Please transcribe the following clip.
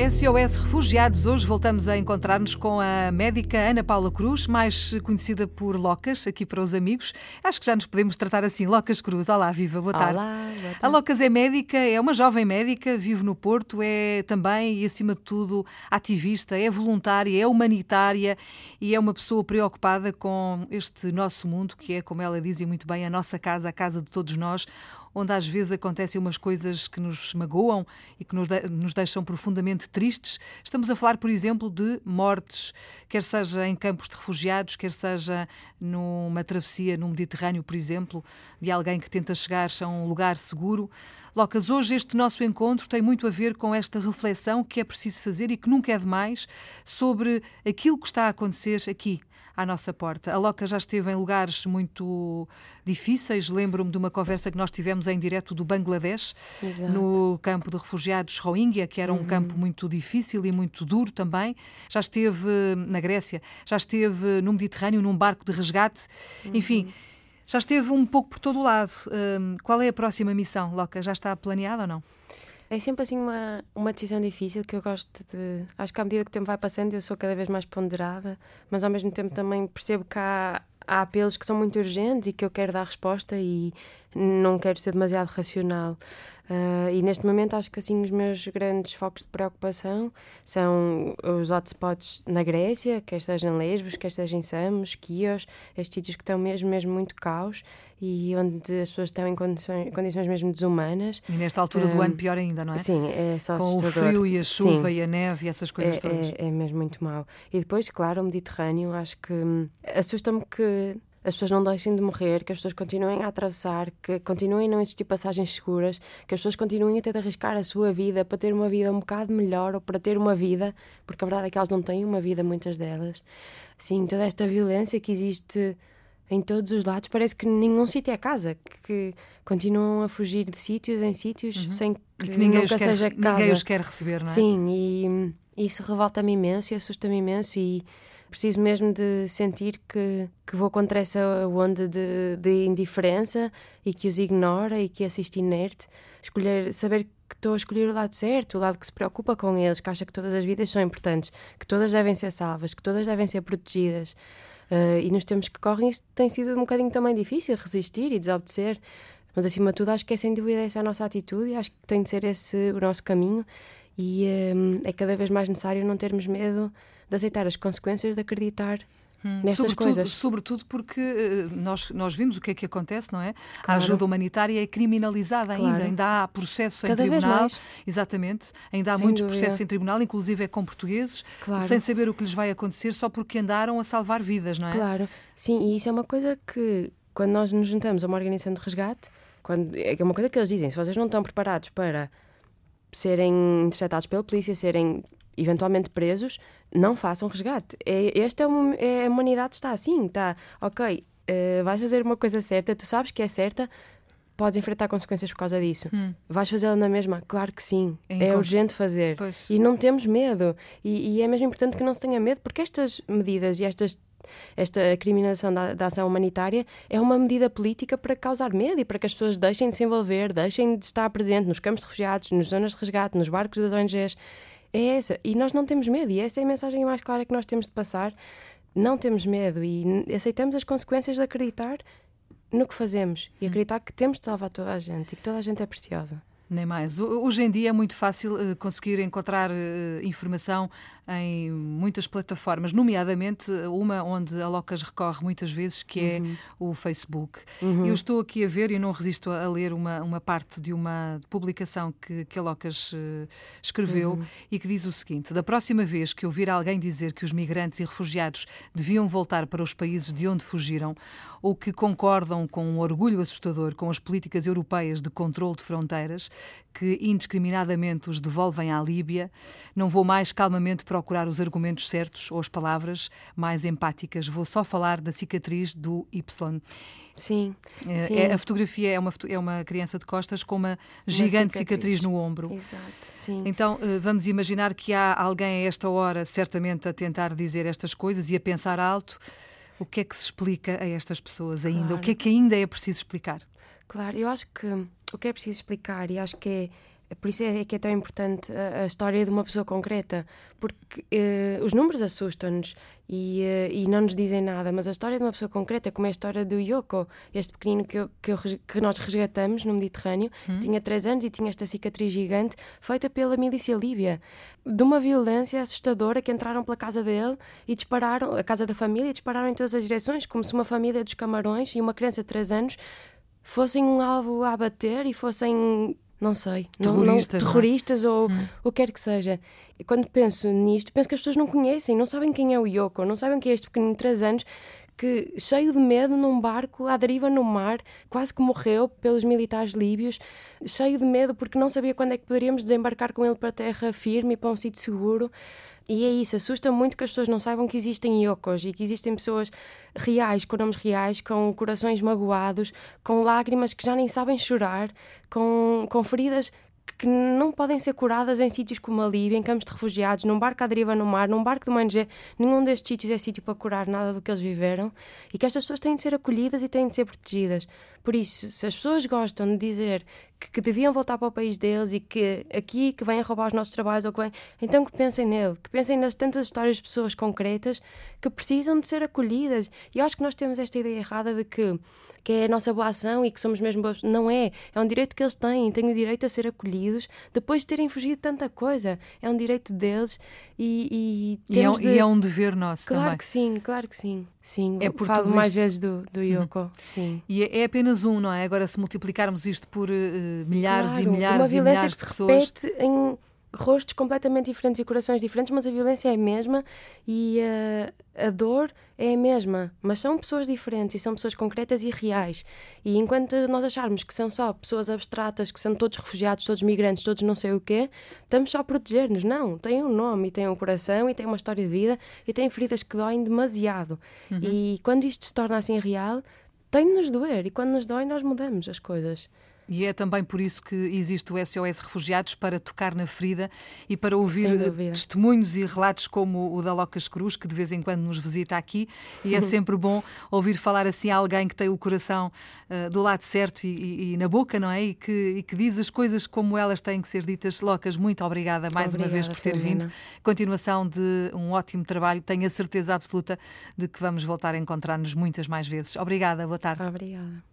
SOS Refugiados, hoje voltamos a encontrar-nos com a médica Ana Paula Cruz, mais conhecida por Locas, aqui para os amigos. Acho que já nos podemos tratar assim. Locas Cruz, olá, viva, boa tarde. Olá, boa tarde. A Locas é médica, é uma jovem médica, vive no Porto, é também e acima de tudo ativista, é voluntária, é humanitária e é uma pessoa preocupada com este nosso mundo, que é, como ela dizia muito bem, a nossa casa, a casa de todos nós, onde às vezes acontecem umas coisas que nos magoam e que nos, de, nos deixam profundamente tristes. Estamos a falar, por exemplo, de mortes, quer seja em campos de refugiados, quer seja numa travessia no Mediterrâneo, por exemplo, de alguém que tenta chegar a um lugar seguro. Locas, hoje este nosso encontro tem muito a ver com esta reflexão que é preciso fazer e que nunca é demais sobre aquilo que está a acontecer aqui, à nossa porta. A Loca já esteve em lugares muito difíceis. Lembro-me de uma conversa que nós tivemos em direto do Bangladesh, Exato. no campo de refugiados Rohingya, que era um Uhum. campo muito difícil e muito duro também. Já esteve na Grécia, já esteve no Mediterrâneo, num barco de resgate. Uhum. Enfim, já esteve um pouco por todo o lado. Hum, qual é a próxima missão, Loca? Já está planeada ou não? É sempre assim uma, uma decisão difícil que eu gosto de. Acho que à medida que o tempo vai passando eu sou cada vez mais ponderada, mas ao mesmo tempo também percebo que há, há apelos que são muito urgentes e que eu quero dar resposta e não quero ser demasiado racional. Ah, e neste momento acho que assim os meus grandes focos de preocupação são os hotspots na Grécia, quer seja em Lesbos, quer seja em Samos, Quios, estes sítios que estão mesmo, mesmo muito caos e onde as pessoas estão em condições, condições mesmo desumanas. E nesta altura do Hum, ano, pior ainda, não é? Sim, é só Com o assustador. frio e a chuva Sim. e a neve e essas coisas É, todas. é, é mesmo muito mau. E depois, claro, o Mediterrâneo, acho que hum, assusta-me que as pessoas não deixem de morrer, que as pessoas continuem a atravessar, que continuem a não existir passagens seguras, que as pessoas continuem a ter de arriscar a sua vida para ter uma vida um bocado melhor ou para ter uma vida, porque a verdade é que elas não têm uma vida, muitas delas. Sim, toda esta violência que existe em todos os lados, parece que nenhum sítio é casa, que continuam a fugir de sítios em sítios sem que, Uhum. E que ninguém, os nunca quer, seja casa. ninguém os quer receber, não é? Sim, e isso revolta-me imenso e assusta-me imenso e preciso mesmo de sentir que, que vou contra essa onda de, de indiferença e que os ignora e que assisto inerte. Escolher, saber que estou a escolher o lado certo, o lado que se preocupa com eles, que acha que todas as vidas são importantes, que todas devem ser salvas, que todas devem ser protegidas. Uh, e nos tempos que correm isto tem sido um bocadinho também difícil, resistir e desobedecer. Mas acima de tudo acho que é sem dúvida essa a nossa atitude e acho que tem de ser esse o nosso caminho e hum, é cada vez mais necessário não termos medo de aceitar as consequências de acreditar nestas sobretudo, coisas. Sobretudo porque eh, nós, nós vimos o que é que acontece, não é? A Claro. ajuda humanitária é criminalizada ainda, Claro. ainda há processo em Cada vez tribunal. Exatamente, ainda há Sem muitos dúvida. processos em tribunal, inclusive é com portugueses, Claro. sem saber o que lhes vai acontecer só porque andaram a salvar vidas, não é? Claro, sim, e isso é uma coisa que quando nós nos juntamos a uma organização de resgate, quando, é uma coisa que eles dizem, se vocês não estão preparados para serem interceptados pela polícia, serem eventualmente presos, não façam resgate. É, esta é, uma, é a humanidade está assim, está, ok, eh, vais fazer uma coisa certa, tu sabes que é certa, podes enfrentar consequências por causa disso. Hum. Vais fazê-la na mesma? Claro que sim. É É, urgente fazer. Pois. E não temos medo. E, e é mesmo importante que não se tenha medo, porque estas medidas e estas, esta criminalização da, da ação humanitária é uma medida política para causar medo e para que as pessoas deixem de se envolver, deixem de estar presente nos campos de refugiados, nas zonas de resgate, nos barcos das ONGs. É essa. E nós não temos medo. E essa é a mensagem mais clara que nós temos de passar. Não temos medo e aceitamos as consequências de acreditar no que fazemos e acreditar que temos de salvar toda a gente e que toda a gente é preciosa. Nem mais. Ho- Hoje em dia é muito fácil eh, conseguir encontrar eh, informação em muitas plataformas, nomeadamente eh, uma onde a Locas recorre muitas vezes, que é o Facebook. Eu estou aqui a ver e não resisto a ler uma, uma parte de uma publicação que, que a Locas escreveu e que diz o seguinte: Da próxima vez que ouvir alguém dizer que os migrantes e refugiados deviam voltar para os países de onde fugiram, ou que concordam com um orgulho assustador com as políticas europeias de controle de fronteiras, que indiscriminadamente os devolvem à Líbia, não vou mais calmamente procurar os argumentos certos ou as palavras mais empáticas, vou só falar da cicatriz do Y. Sim. É- sim. é- a fotografia é uma, é uma criança de costas com uma gigante cicatriz. cicatriz. no ombro. Exato. Sim. Então, eh, vamos imaginar que há alguém a esta hora, certamente, a tentar dizer estas coisas e a pensar alto. O que é que se explica a estas pessoas ainda? O Claro. que é que ainda é preciso explicar? Claro, eu acho que o que é preciso explicar, e acho que é por isso é que é tão importante a, a história de uma pessoa concreta, porque uh, os números assustam-nos e, uh, e, não nos dizem nada, mas a história de uma pessoa concreta, como é a história do Yoko, este pequenino que, eu, que, eu, que nós resgatamos no Mediterrâneo, hum. tinha 3 anos e tinha esta cicatriz gigante feita pela milícia líbia, de uma violência assustadora que entraram pela casa dele e dispararam, a casa da família, e dispararam em todas as direções, como se uma família dos camarões e uma criança de 3 anos fossem um alvo a abater e fossem não sei, terroristas, não, não, terroristas ou hum. o que quer que seja. E quando penso nisto, penso que as pessoas não conhecem, não sabem quem é o Yoko, não sabem quem é este pequenino de 3 anos que, cheio de medo, num barco à deriva no mar, quase que morreu pelos militares líbios, cheio de medo porque não sabia quando é que poderíamos desembarcar com ele para terra firme e para um sítio seguro. E é isso, assusta muito que as pessoas não saibam que existem yokos e que existem pessoas reais, com nomes reais, com corações magoados, com lágrimas que já nem sabem chorar, com, com feridas que não podem ser curadas em sítios como a Líbia, em campos de refugiados, num barco à deriva no mar, num barco de uma ONG. Nenhum destes sítios é sítio para curar nada do que eles viveram e que estas pessoas têm de ser acolhidas e têm de ser protegidas. Por isso, se as pessoas gostam de dizer que, que, deviam voltar para o país deles e que aqui que vêm roubar os nossos trabalhos ou que vêm, então que pensem nele, que pensem nas tantas histórias de pessoas concretas que precisam de ser acolhidas. E eu acho que nós temos esta ideia errada de que, que é a nossa boa ação e que somos mesmo boas. Não é. É um direito que eles têm, têm o direito a ser acolhidos depois de terem fugido de tanta coisa. É um direito deles e. E, e, é, de... e é, um dever nosso claro também. Claro que sim, claro que sim. Sim, é por falo mais isto... vezes do, do Yoko. Uhum. Sim. E é, é, apenas um, não é? Agora, se multiplicarmos isto por uh, milhares claro, e milhares e milhares de pessoas. Repete em rostos completamente diferentes e corações diferentes, mas a violência é a mesma e a, a dor é a mesma. Mas são pessoas diferentes e são pessoas concretas e reais. E enquanto nós acharmos que são só pessoas abstratas, que são todos refugiados, todos migrantes, todos não sei o quê, estamos só a proteger-nos. Não, têm um nome e têm um coração e têm uma história de vida e têm feridas que doem demasiado. Uhum. E quando isto se torna assim real, tem de nos doer. E quando nos dói, nós mudamos as coisas. E é também por isso que existe o SOS Refugiados para tocar na ferida e para ouvir testemunhos e relatos como o da Locas Cruz, que de vez em quando nos visita aqui. E é sempre bom ouvir falar assim a alguém que tem o coração uh, do lado certo e, e, e, na boca, não é? E que, e que, diz as coisas como elas têm que ser ditas. Locas, muito obrigada mais obrigada, uma vez por ter vindo. Continuação de um ótimo trabalho. Tenho a certeza absoluta de que vamos voltar a encontrar-nos muitas mais vezes. Obrigada, boa tarde. Obrigada.